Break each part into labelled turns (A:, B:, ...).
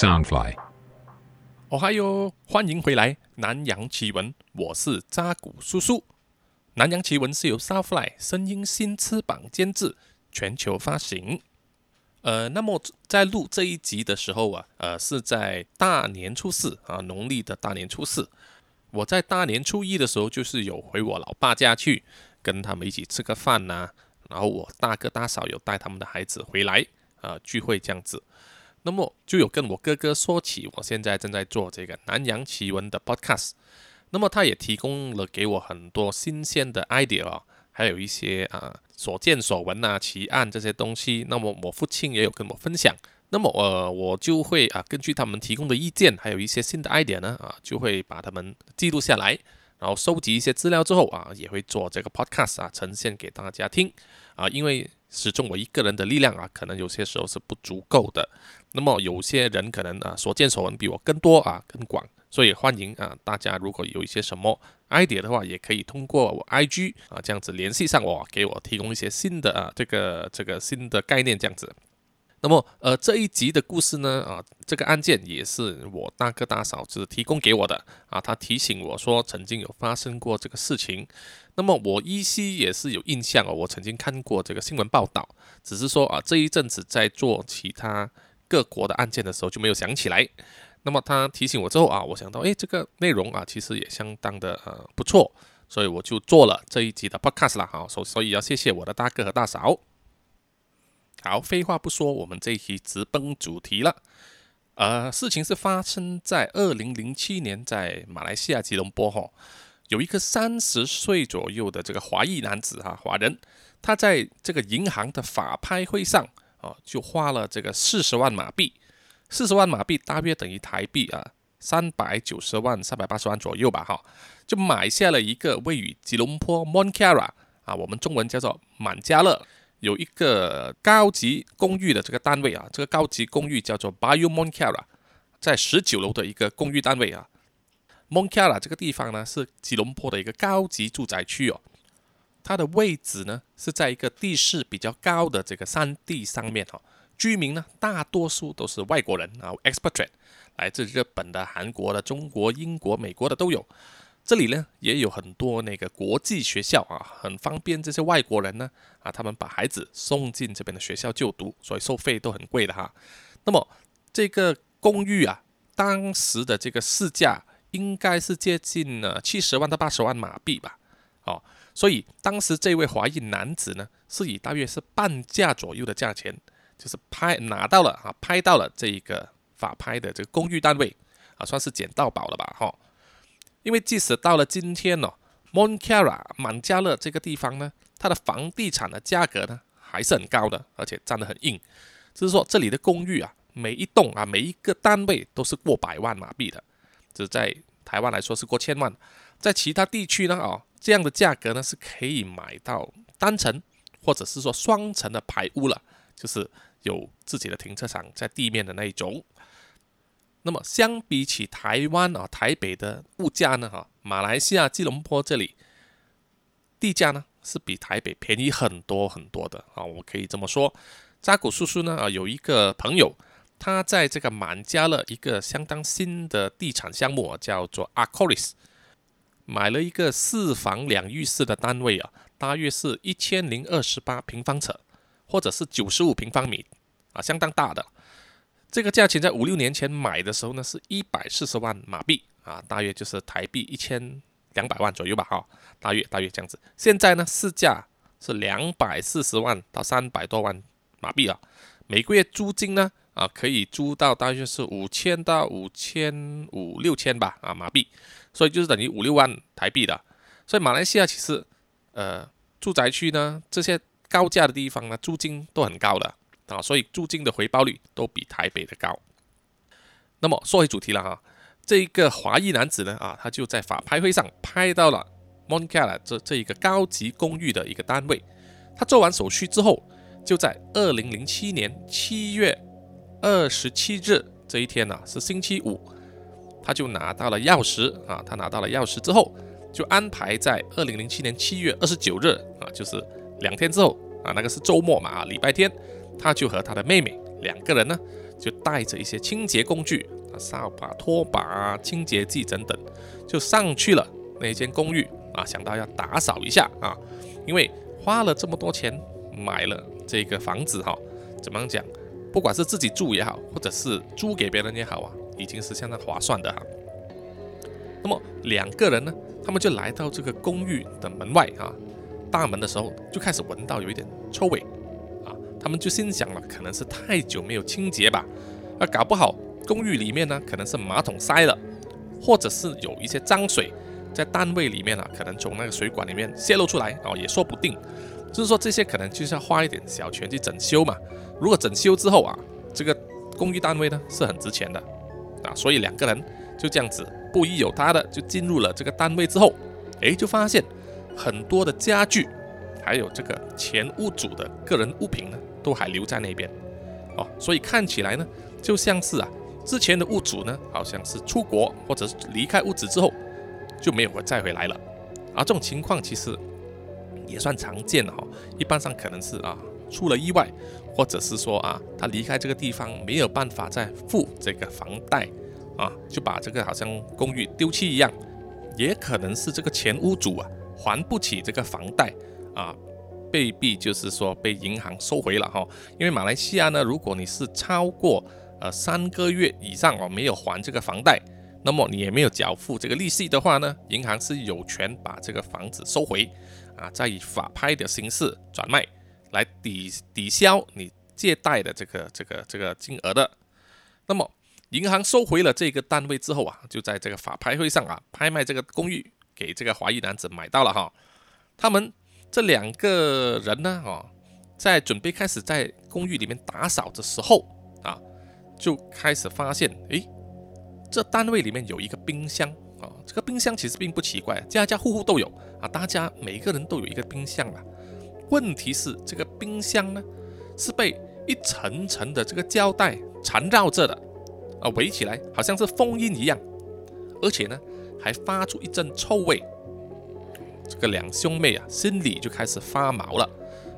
A: Soundfly。
B: 哦嗨哟，欢迎回来《南洋奇闻》，我是扎古叔叔。《南洋奇闻》是由 Soundfly 声音新翅膀监制，全球发行。呃，那么在录这一集的时候啊，呃，是在大年初四啊，农历的大年初四。我在大年初一的时候，就是有回我老爸家去，跟他们一起吃个饭呐。然后我大哥大嫂有带他们的孩子回来啊，聚会这样子。那么就有跟我哥哥说起，我现在正在做这个南洋奇闻的 podcast。那么他也提供了给我很多新鲜的 idea 啊，还有一些啊所见所闻啊奇案这些东西。那么我父亲也有跟我分享。那么呃我就会啊根据他们提供的意见，还有一些新的 idea 呢啊，就会把他们记录下来，然后收集一些资料之后啊，也会做这个 podcast 啊呈现给大家听啊，因为。始终我一个人的力量啊，可能有些时候是不足够的。那么有些人可能啊所见所闻比我更多啊更广，所以欢迎啊大家如果有一些什么 idea 的话，也可以通过我 IG 啊这样子联系上我，给我提供一些新的啊这个这个新的概念这样子。那么，呃，这一集的故事呢，啊，这个案件也是我大哥大嫂子提供给我的，啊，他提醒我说曾经有发生过这个事情。那么我依稀也是有印象哦，我曾经看过这个新闻报道，只是说啊，这一阵子在做其他各国的案件的时候就没有想起来。那么他提醒我之后啊，我想到，诶，这个内容啊，其实也相当的呃不错，所以我就做了这一集的 podcast 了，好，所所以要谢谢我的大哥和大嫂。好，废话不说，我们这一期直奔主题了。呃，事情是发生在二零零七年，在马来西亚吉隆坡哈，有一个三十岁左右的这个华裔男子哈，华人，他在这个银行的法拍会上啊，就花了这个四十万马币，四十万马币大约等于台币啊三百九十万、三百八十万左右吧哈，就买下了一个位于吉隆坡 Monkara 啊，我们中文叫做满家乐。有一个高级公寓的这个单位啊，这个高级公寓叫做 Bayou Monkara，在十九楼的一个公寓单位啊。Monkara 这个地方呢是吉隆坡的一个高级住宅区哦，它的位置呢是在一个地势比较高的这个山地上面哈。居民呢大多数都是外国人啊，expatriate，来自日本的、韩国的、中国、英国、美国的都有。这里呢也有很多那个国际学校啊，很方便这些外国人呢啊，他们把孩子送进这边的学校就读，所以收费都很贵的哈。那么这个公寓啊，当时的这个市价应该是接近了七十万到八十万马币吧，哦，所以当时这位华裔男子呢，是以大约是半价左右的价钱，就是拍拿到了啊，拍到了这一个法拍的这个公寓单位啊，算是捡到宝了吧，哈。因为即使到了今天呢，Monkara 满加勒这个地方呢，它的房地产的价格呢还是很高的，而且站得很硬。就是说，这里的公寓啊，每一栋啊，每一个单位都是过百万马币的，这在台湾来说是过千万，在其他地区呢，哦，这样的价格呢是可以买到单层或者是说双层的排屋了，就是有自己的停车场在地面的那一种。那么相比起台湾啊，台北的物价呢，哈，马来西亚吉隆坡这里地价呢是比台北便宜很多很多的啊，我可以这么说。扎古叔叔呢啊，有一个朋友，他在这个满加勒一个相当新的地产项目啊，叫做 Acoris，买了一个四房两浴室的单位啊，大约是一千零二十八平方尺，或者是九十五平方米啊，相当大的。这个价钱在五六年前买的时候呢，是一百四十万马币啊，大约就是台币一千两百万左右吧，哈，大约大约这样子。现在呢，市价是两百四十万到三百多万马币啊，每个月租金呢，啊，可以租到大约是五千到五千五六千吧，啊，马币，所以就是等于五六万台币的。所以马来西亚其实，呃，住宅区呢，这些高价的地方呢，租金都很高的。啊，所以租金的回报率都比台北的高。那么说回主题了哈，这一个华裔男子呢啊，他就在法拍会上拍到了 Moncala 这这一个高级公寓的一个单位。他做完手续之后，就在二零零七年七月二十七日这一天呢，是星期五，他就拿到了钥匙啊。他拿到了钥匙之后，就安排在二零零七年七月二十九日啊，就是两天之后啊，那个是周末嘛，礼拜天。他就和他的妹妹两个人呢就带着一些清洁工具啊，扫把、拖把啊、清洁剂等等，就上去了那间公寓啊，想到要打扫一下啊，因为花了这么多钱买了这个房子哈，怎么讲？不管是自己住也好，或者是租给别人也好啊，已经是相当划算的哈。那么两个人呢，他们就来到这个公寓的门外啊，大门的时候就开始闻到有一点臭味，他们就心想了，可能是太久没有清洁吧，啊，搞不好公寓里面呢可能是马桶塞了，或者是有一些脏水在单位里面啊，可能从那个水管里面泄露出来哦，也说不定。就是说这些可能就是要花一点小钱去整修嘛。如果整修之后啊，这个公寓单位呢是很值钱的啊，所以两个人就这样子不依有他的就进入了这个单位之后，哎，就发现很多的家具，还有这个前屋主的个人物品呢，都还留在那边哦，所以看起来呢，就像是啊，之前的屋主呢，好像是出国或者是离开屋子之后就没有再回来了，而这种情况其实也算常见哈，一般上可能是啊出了意外。或者是说啊，他离开这个地方没有办法再付这个房贷啊，就把这个好像公寓丢弃一样，也可能是这个前屋主啊还不起这个房贷啊，被逼就是说被银行收回了哈。因为马来西亚呢，如果你是超过呃三个月以上哦没有还这个房贷，那么你也没有缴付这个利息的话呢，银行是有权把这个房子收回啊，再以法拍的形式转卖。来抵抵消你借贷的这个这个这个金额的，那么银行收回了这个单位之后啊，就在这个法拍会上啊，拍卖这个公寓给这个华裔男子买到了哈。他们这两个人呢，哈，在准备开始在公寓里面打扫的时候啊，就开始发现，诶，这单位里面有一个冰箱啊，这个冰箱其实并不奇怪，家家户户都有啊，大家每个人都有一个冰箱啊。问题是这个冰箱呢，是被一层层的这个胶带缠绕着的，啊，围起来好像是封印一样，而且呢，还发出一阵臭味。这个两兄妹啊，心里就开始发毛了，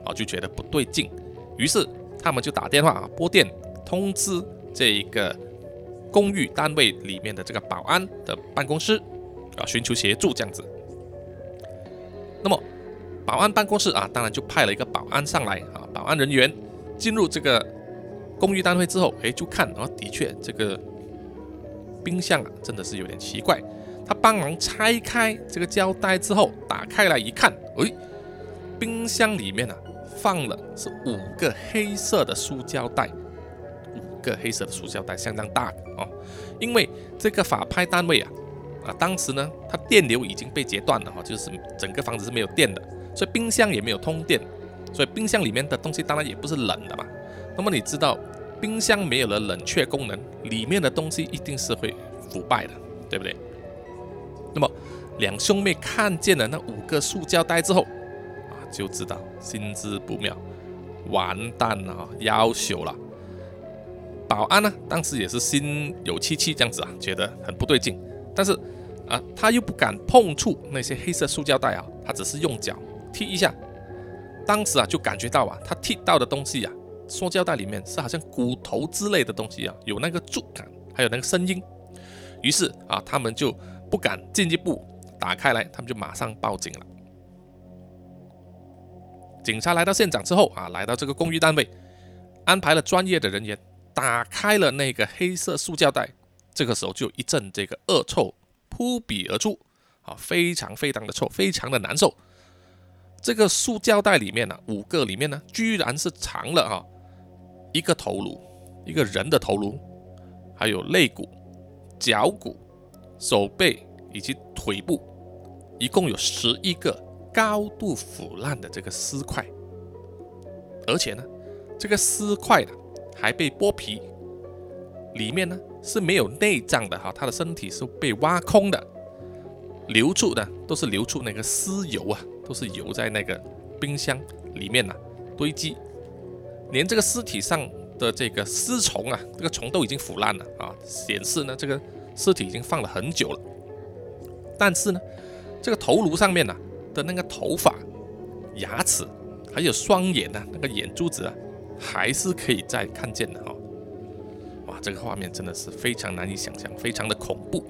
B: 啊，就觉得不对劲，于是他们就打电话啊，拨电通知这一个公寓单位里面的这个保安的办公室，啊，寻求协助这样子。那么。保安办公室啊，当然就派了一个保安上来啊。保安人员进入这个公寓单位之后，哎，就看啊，的确这个冰箱啊，真的是有点奇怪。他帮忙拆开这个胶带之后，打开来一看，哎，冰箱里面啊放了是五个黑色的塑胶袋，五个黑色的塑胶袋相当大哦。因为这个法拍单位啊，啊，当时呢，它电流已经被截断了哈，就是整个房子是没有电的。所以冰箱也没有通电，所以冰箱里面的东西当然也不是冷的嘛。那么你知道，冰箱没有了冷却功能，里面的东西一定是会腐败的，对不对？那么两兄妹看见了那五个塑胶袋之后，啊，就知道心知不妙，完蛋了，要求了。保安呢，当时也是心有戚戚这样子啊，觉得很不对劲，但是啊，他又不敢碰触那些黑色塑胶袋啊，他只是用脚。踢一下，当时啊就感觉到啊，他踢到的东西啊，塑胶袋里面是好像骨头之类的东西啊，有那个触感，还有那个声音。于是啊，他们就不敢进一步打开来，他们就马上报警了。警察来到现场之后啊，来到这个公寓单位，安排了专业的人员打开了那个黑色塑胶袋，这个时候就一阵这个恶臭扑鼻而出，啊，非常非常的臭，非常的难受。这个塑胶袋里面呢，五个里面呢，居然是藏了哈一个头颅，一个人的头颅，还有肋骨、脚骨、手背以及腿部，一共有十一个高度腐烂的这个尸块，而且呢，这个尸块呢还被剥皮，里面呢是没有内脏的哈，他的身体是被挖空的，流出的都是流出那个尸油啊。都是油在那个冰箱里面呐堆积，连这个尸体上的这个尸虫啊，这个虫都已经腐烂了啊，显示呢这个尸体已经放了很久了。但是呢，这个头颅上面呐的那个头发、牙齿还有双眼呐那个眼珠子啊，还是可以再看见的哈。哇，这个画面真的是非常难以想象，非常的恐怖。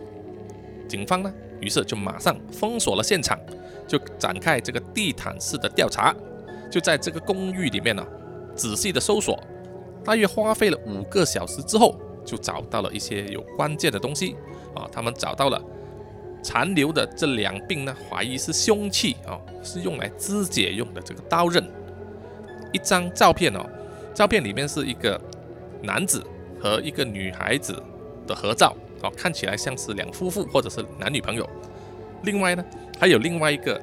B: 警方呢，于是就马上封锁了现场，就展开这个地毯式的调查，就在这个公寓里面呢，仔细的搜索，大约花费了五个小时之后，就找到了一些有关键的东西啊，他们找到了。残留的这两柄呢，怀疑是凶器啊，是用来肢解用的这个刀刃。一张照片哦，照片里面是一个男子和一个女孩子的合照哦，看起来像是两夫妇或者是男女朋友。另外呢，还有另外一个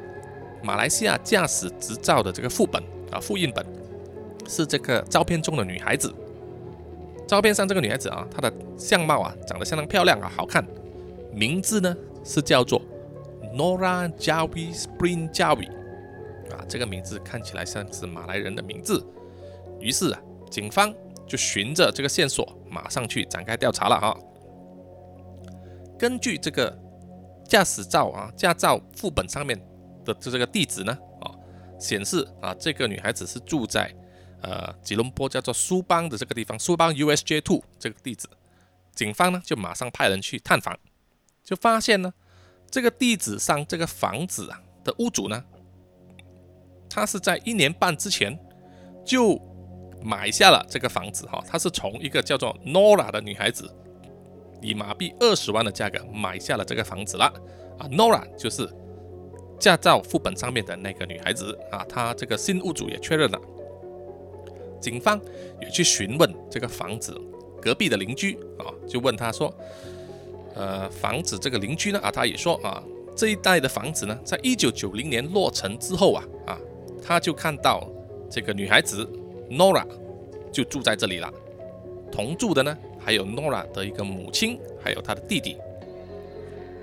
B: 马来西亚驾驶执照的这个副本啊，复印本，是这个照片中的女孩子。照片上这个女孩子啊，她的相貌啊，长得相当漂亮啊，好看。名字呢？是叫做 Nora Javi Spring Javi，啊，这个名字看起来像是马来人的名字。于是啊，警方就循着这个线索，马上去展开调查了哈。根据这个驾驶照啊，驾照副本上面的这个地址呢啊，显示啊，这个女孩子是住在呃吉隆坡叫做苏邦的这个地方，苏邦 USJ Two 这个地址。警方呢就马上派人去探访。就发现呢，这个地址上这个房子啊的屋主呢，他是在一年半之前就买下了这个房子哈，他是从一个叫做 Nora 的女孩子以马币二十万的价格买下了这个房子了啊，Nora 就是驾照副本上面的那个女孩子啊，她这个新屋主也确认了，警方也去询问这个房子隔壁的邻居啊，就问他说。呃，房子这个邻居呢啊，他也说啊，这一带的房子呢，在一九九零年落成之后啊啊，他就看到这个女孩子 Nora 就住在这里了。同住的呢，还有 Nora 的一个母亲，还有他的弟弟。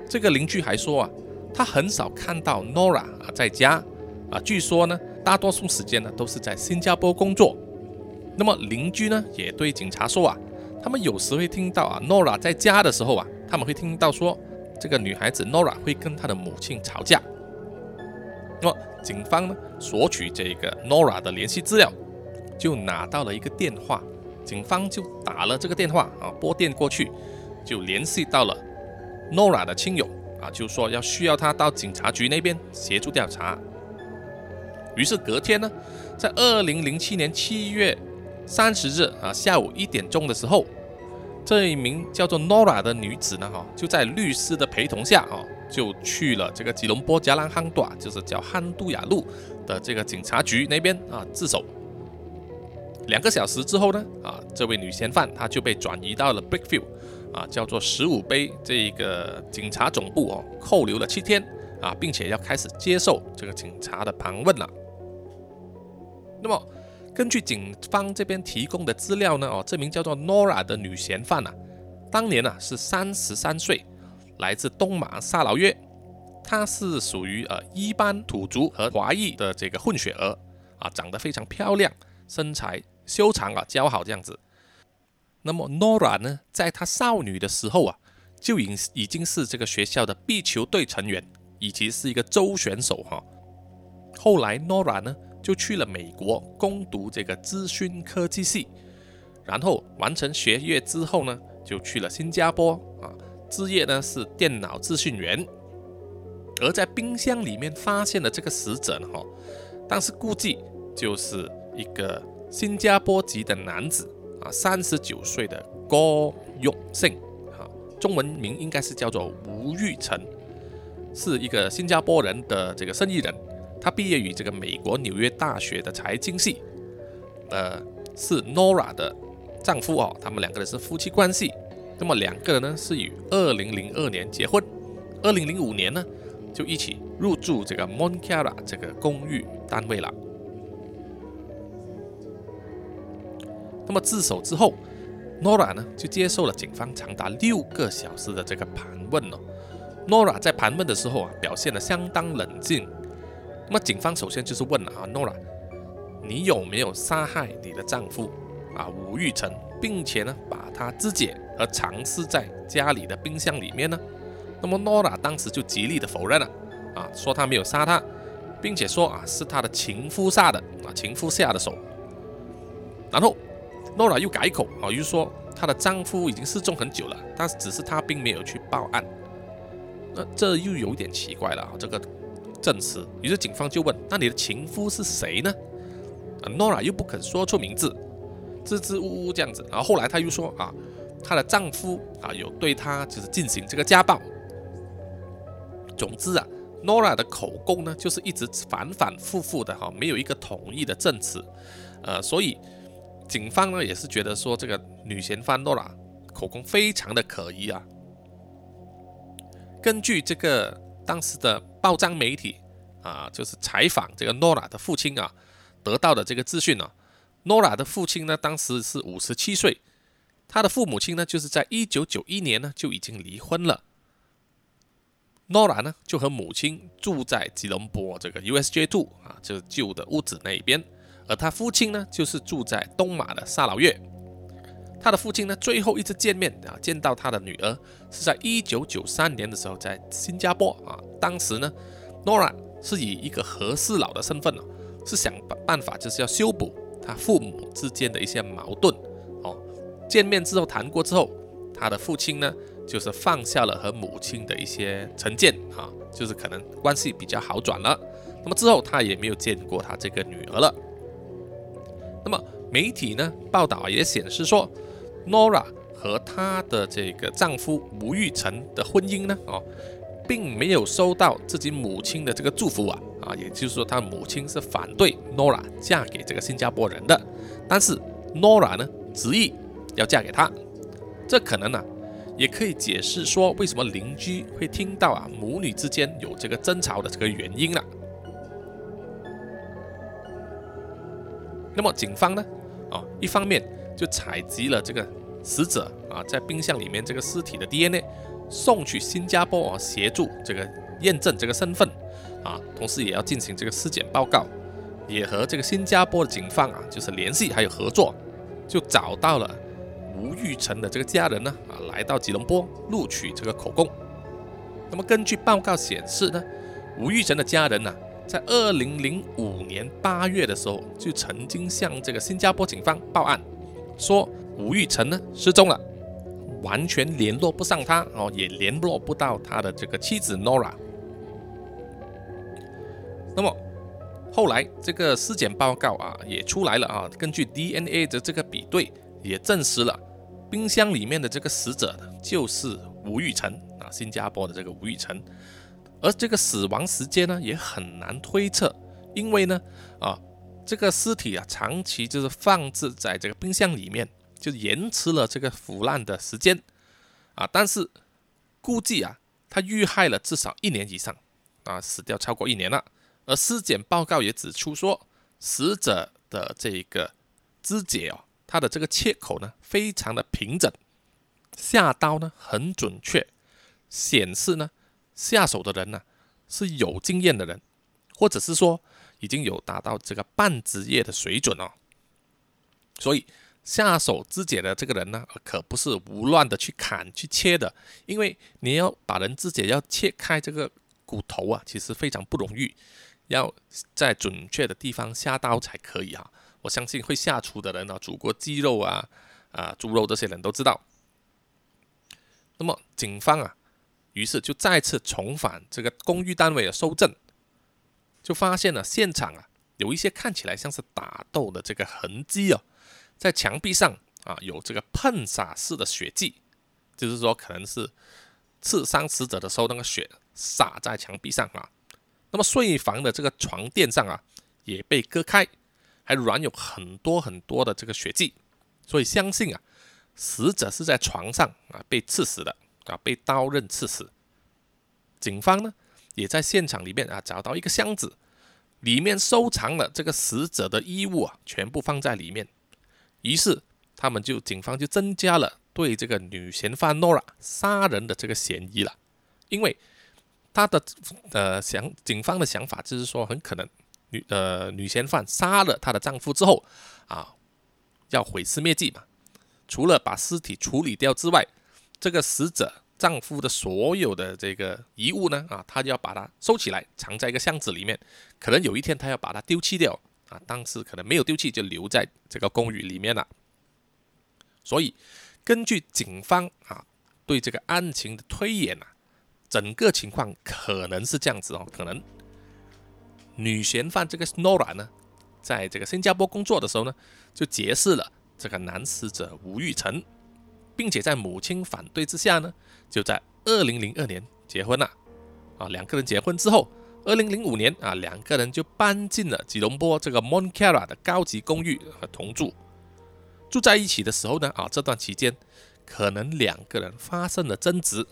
B: 这个邻居还说啊，他很少看到 Nora 啊在家啊，据说呢，大多数时间呢都是在新加坡工作。那么邻居呢也对警察说啊，他们有时会听到啊 Nora 在家的时候啊。他们会听到说，这个女孩子 Nora 会跟她的母亲吵架。那么警方呢，索取这个 Nora 的联系资料，就拿到了一个电话。警方就打了这个电话啊，拨电过去，就联系到了 Nora 的亲友啊，就说要需要他到警察局那边协助调查。于是隔天呢，在二零零七年七月三十日啊下午一点钟的时候。这一名叫做 Nora 的女子呢，哈，就在律师的陪同下，哈，就去了这个吉隆坡加兰汉多，就是叫汉都雅路的这个警察局那边啊自首。两个小时之后呢，啊，这位女嫌犯她就被转移到了 Brickfield，啊，叫做十五杯这个警察总部哦，扣留了七天啊，并且要开始接受这个警察的盘问了。那么。根据警方这边提供的资料呢，哦，这名叫做 Nora 的女嫌犯啊，当年呢是三十三岁，来自东马萨劳约，她是属于呃一般土族和华裔的这个混血儿啊，长得非常漂亮，身材修长啊，姣好这样子。那么 Nora 呢，在她少女的时候啊，就已已经是这个学校的壁球队成员，以及是一个州选手哈。后来 Nora 呢。就去了美国攻读这个资讯科技系，然后完成学业之后呢，就去了新加坡啊，职业呢是电脑资讯员。而在冰箱里面发现的这个死者呢，哈，当时估计就是一个新加坡籍的男子啊，三十九岁的郭永胜，哈，中文名应该是叫做吴玉成，是一个新加坡人的这个生意人。他毕业于这个美国纽约大学的财经系，呃，是 Nora 的丈夫哦，他们两个人是夫妻关系。那么两个人呢是于二零零二年结婚，二零零五年呢就一起入住这个 Monkara 这个公寓单位了。那么自首之后，Nora 呢就接受了警方长达六个小时的这个盘问哦。Nora 在盘问的时候啊，表现得相当冷静。那么警方首先就是问了啊，Nora，你有没有杀害你的丈夫啊吴玉成，并且呢把他肢解和藏尸在家里的冰箱里面呢？那么 Nora 当时就极力的否认了啊，说他没有杀他，并且说啊是他的情夫杀的啊，情夫下的手。然后 Nora 又改口啊，又说她的丈夫已经失踪很久了，但是只是她并没有去报案。那这又有点奇怪了啊，这个证词。于是警方就问：“那你的情夫是谁呢？”啊，Nora 又不肯说出名字，支支吾吾这样子。然后后来她又说：“啊，她的丈夫啊有对她就是进行这个家暴。”总之啊，Nora 的口供呢就是一直反反复复的哈，没有一个统一的证词。呃，所以警方呢也是觉得说这个女嫌犯 Nora 口供非常的可疑啊。根据这个当时的报章媒体啊，就是采访这个 Nora 的父亲啊，得到的这个资讯呢，Nora 的父亲呢当时是五十七岁，他的父母亲呢就是在一九九一年呢就已经离婚了。Nora 呢就和母亲住在吉隆坡这个 USJ Two 啊，就是旧的屋子那一边，而他父亲呢就是住在东马的萨劳越。他的父亲呢，最后一次见面啊，见到他的女儿是在一九九三年的时候，在新加坡啊。当时呢，Nora 是以一个和事佬的身份呢，是想办法就是要修补他父母之间的一些矛盾哦。见面之后谈过之后，他的父亲呢，就是放下了和母亲的一些成见啊，就是可能关系比较好转了。那么之后他也没有见过他这个女儿了。那么媒体呢报道也显示说。Nora 和她的这个丈夫吴玉成的婚姻呢，哦，并没有收到自己母亲的这个祝福啊，啊，也就是说，她母亲是反对 Nora 嫁给这个新加坡人的，但是 Nora 呢执意要嫁给他，这可能呢，也可以解释说为什么邻居会听到啊母女之间有这个争吵的这个原因了。那么警方呢，啊，一方面。就采集了这个死者啊在冰箱里面这个尸体的 DNA，送去新加坡啊协助这个验证这个身份啊，同时也要进行这个尸检报告，也和这个新加坡的警方啊就是联系还有合作，就找到了吴玉成的这个家人呢啊来到吉隆坡录取这个口供。那么根据报告显示呢，吴玉成的家人呢在二零零五年八月的时候就曾经向这个新加坡警方报案。说吴玉成呢失踪了，完全联络不上他哦，也联络不到他的这个妻子 Nora。那么后来这个尸检报告啊也出来了啊，根据 DNA 的这个比对，也证实了冰箱里面的这个死者就是吴玉成啊，新加坡的这个吴玉成。而这个死亡时间呢也很难推测，因为呢啊。这个尸体啊，长期就是放置在这个冰箱里面，就延迟了这个腐烂的时间啊。但是估计啊，他遇害了至少一年以上啊，死掉超过一年了。而尸检报告也指出说，死者的这个肢解哦，他的这个切口呢，非常的平整，下刀呢很准确，显示呢下手的人呢是有经验的人，或者是说。已经有达到这个半职业的水准哦，所以下手肢解的这个人呢，可不是胡乱的去砍去切的，因为你要把人肢解，要切开这个骨头啊，其实非常不容易，要在准确的地方下刀才可以啊。我相信会下厨的人呢，煮过鸡肉啊、啊猪肉这些人都知道。那么警方啊，于是就再次重返这个公寓单位的收证。就发现了现场啊，有一些看起来像是打斗的这个痕迹哦，在墙壁上啊有这个喷洒式的血迹，就是说可能是刺伤死者的时候那个血洒在墙壁上啊。那么睡房的这个床垫上啊也被割开，还软有很多很多的这个血迹，所以相信啊死者是在床上啊被刺死的啊被刀刃刺死。警方呢？也在现场里面啊找到一个箱子，里面收藏了这个死者的衣物啊，全部放在里面。于是他们就警方就增加了对这个女嫌犯 Nora 杀人的这个嫌疑了，因为他的呃想警方的想法就是说，很可能女呃女嫌犯杀了她的丈夫之后啊，要毁尸灭迹嘛，除了把尸体处理掉之外，这个死者。丈夫的所有的这个遗物呢，啊，她就要把它收起来，藏在一个箱子里面。可能有一天她要把它丢弃掉，啊，当时可能没有丢弃，就留在这个公寓里面了。所以，根据警方啊对这个案情的推演啊，整个情况可能是这样子哦，可能女嫌犯这个 Nora 呢，在这个新加坡工作的时候呢，就结识了这个男死者吴玉成，并且在母亲反对之下呢，就在二零零二年结婚了。啊，两个人结婚之后，二零零五年啊，两个人就搬进了吉隆坡这个 Monkara 的高级公寓和同住。住在一起的时候呢，啊，这段期间可能两个人发生了争执，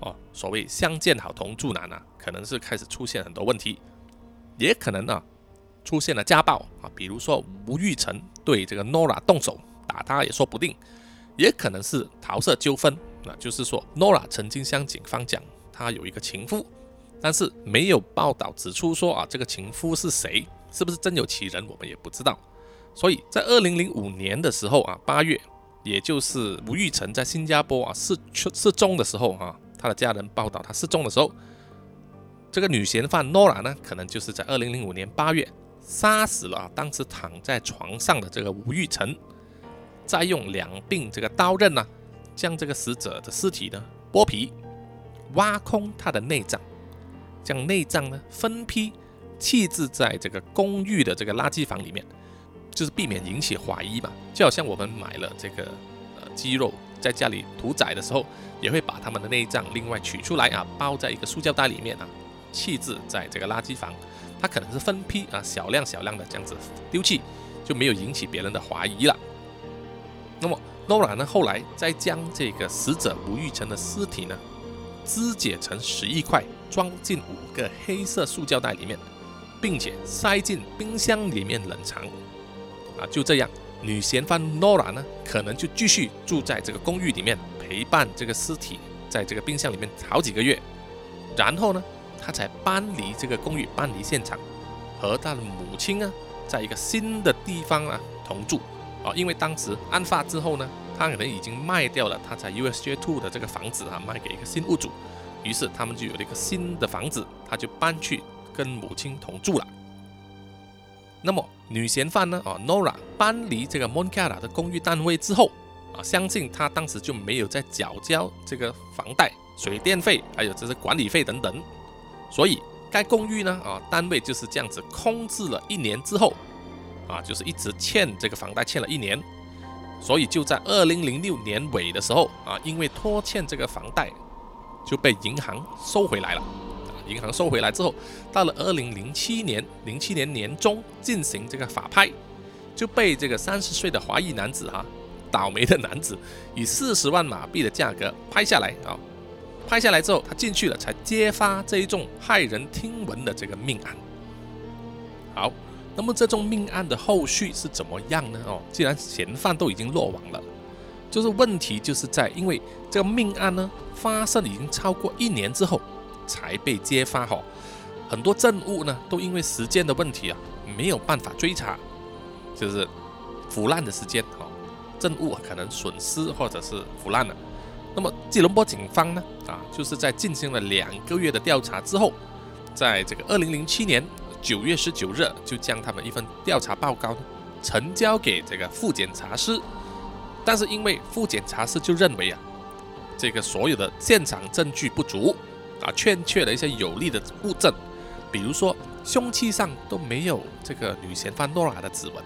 B: 哦，所谓相见好同住难啊，可能是开始出现很多问题，也可能呢出现了家暴啊，比如说吴玉成对这个 Nora 动手打他也说不定，也可能是桃色纠纷，那就是说 Nora 曾经向警方讲她有一个情妇，但是没有报道指出说啊这个情妇是谁，是不是真有其人，我们也不知道。所以在二零零五年的时候啊，八月，也就是吴玉成在新加坡啊失失踪的时候啊，他的家人报道他失踪的时候，这个女嫌犯 Nora 呢，可能就是在二零零五年八月杀死了啊当时躺在床上的这个吴玉成，再用两柄这个刀刃呢，将这个死者的尸体呢剥皮，挖空他的内脏，将内脏呢分批弃置在这个公寓的这个垃圾房里面。就是避免引起怀疑嘛，就好像我们买了这个呃鸡肉，在家里屠宰的时候，也会把他们的内脏另外取出来啊，包在一个塑胶袋里面啊，弃置在这个垃圾房。它可能是分批啊，小量小量的这样子丢弃，就没有引起别人的怀疑了。那么 Nora 呢，后来再将这个死者吴玉成的尸体呢，肢解成十一块，装进五个黑色塑胶袋里面，并且塞进冰箱里面冷藏。啊，就这样，女嫌犯 Nora 呢，可能就继续住在这个公寓里面，陪伴这个尸体在这个冰箱里面好几个月，然后呢，她才搬离这个公寓，搬离现场，和她的母亲啊，在一个新的地方啊同住。啊，因为当时案发之后呢，他可能已经卖掉了他在 USJ Two 的这个房子啊，卖给一个新屋主，于是他们就有了一个新的房子，他就搬去跟母亲同住了。那么女嫌犯呢？啊，Nora 搬离这个 Monkara 的公寓单位之后，啊，相信她当时就没有在缴交这个房贷、水电费，还有这些管理费等等，所以该公寓呢，啊，单位就是这样子空置了一年之后，啊，就是一直欠这个房贷欠了一年，所以就在二零零六年尾的时候，啊，因为拖欠这个房贷，就被银行收回来了。银行收回来之后，到了二零零七年，零七年年中进行这个法拍，就被这个三十岁的华裔男子哈，倒霉的男子，以四十万马币的价格拍下来啊，拍下来之后他进去了，才揭发这一宗骇人听闻的这个命案。好，那么这宗命案的后续是怎么样呢？哦，既然嫌犯都已经落网了，就是问题就是在因为这个命案呢发生已经超过一年之后。才被揭发哈，很多证物呢都因为时间的问题啊，没有办法追查，就是腐烂的时间哈，证物可能损失或者是腐烂了。那么吉隆坡警方呢啊，就是在进行了两个月的调查之后，在这个二零零七年九月十九日，就将他们一份调查报告呈交给这个副检察师，但是因为副检察师就认为啊，这个所有的现场证据不足。啊，欠缺了一些有力的物证，比如说凶器上都没有这个女嫌犯诺拉的指纹，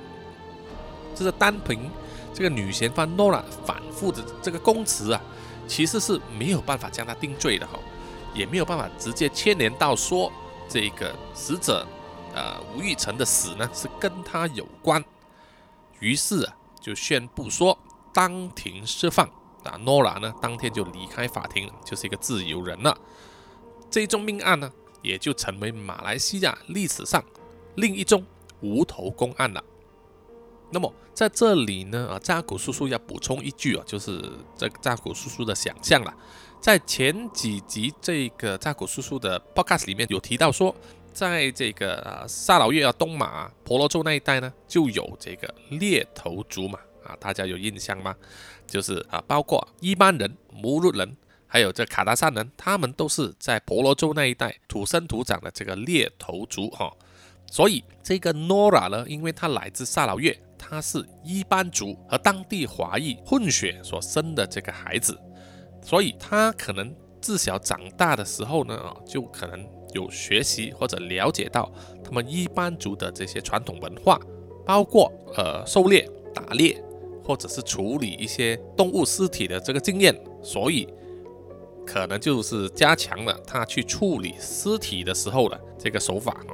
B: 这是单凭这个女嫌犯诺拉反复的这个供词啊，其实是没有办法将她定罪的哈，也没有办法直接牵连到说这个死者呃吴玉成的死呢是跟他有关，于是啊就宣布说当庭释放啊，诺拉呢当天就离开法庭，就是一个自由人了。这一宗命案呢，也就成为马来西亚历史上另一宗无头公案了。那么在这里呢，啊，扎古叔叔要补充一句啊，就是这个扎古叔叔的想象了。在前几集这个扎古叔叔的 podcast 里面有提到说，在这个啊沙劳越啊东马婆罗洲那一带呢，就有这个猎头族嘛，啊，大家有印象吗？就是啊，包括一般人、母鹿人。还有这卡达山人，他们都是在婆罗洲那一带土生土长的这个猎头族哈，所以这个 Nora 呢，因为她来自萨劳越，她是伊班族和当地华裔混血所生的这个孩子，所以她可能自小长大的时候呢，啊，就可能有学习或者了解到他们伊班族的这些传统文化，包括呃狩猎、打猎，或者是处理一些动物尸体的这个经验，所以可能就是加强了他去处理尸体的时候的这个手法。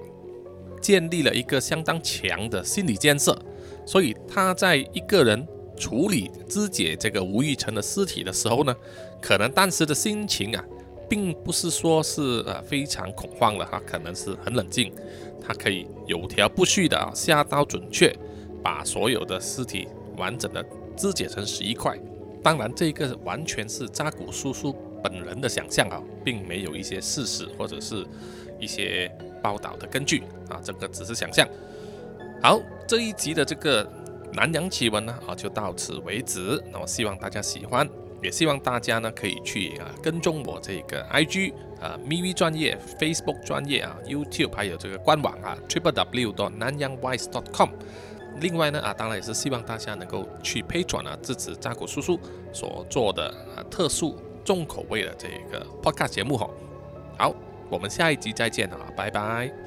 B: 建立了一个相当强的心理建设，所以他在一个人处理肢解这个吴玉成的尸体的时候呢，可能当时的心情啊，并不是说是呃非常恐慌的，他可能是很冷静，他可以有条不紊的啊下刀准确，把所有的尸体完整的肢解成十一块。当然，这个完全是扎古叔叔本人的想象啊，并没有一些事实或者是一些。报道的根据啊，这个只是想象。好，这一集的这个南洋奇闻呢啊，就到此为止。那我希望大家喜欢，也希望大家呢可以去啊跟踪我这个 IG 啊 MV 专业、Facebook 专业啊、YouTube 还有这个官网啊 Triple W 到南洋 Wise dot com。另外呢啊，当然也是希望大家能够去 Patreon 啊支持扎古叔叔所做的啊特殊重口味的这个 Podcast 节目哈。好。我们下一集再见啊，拜拜。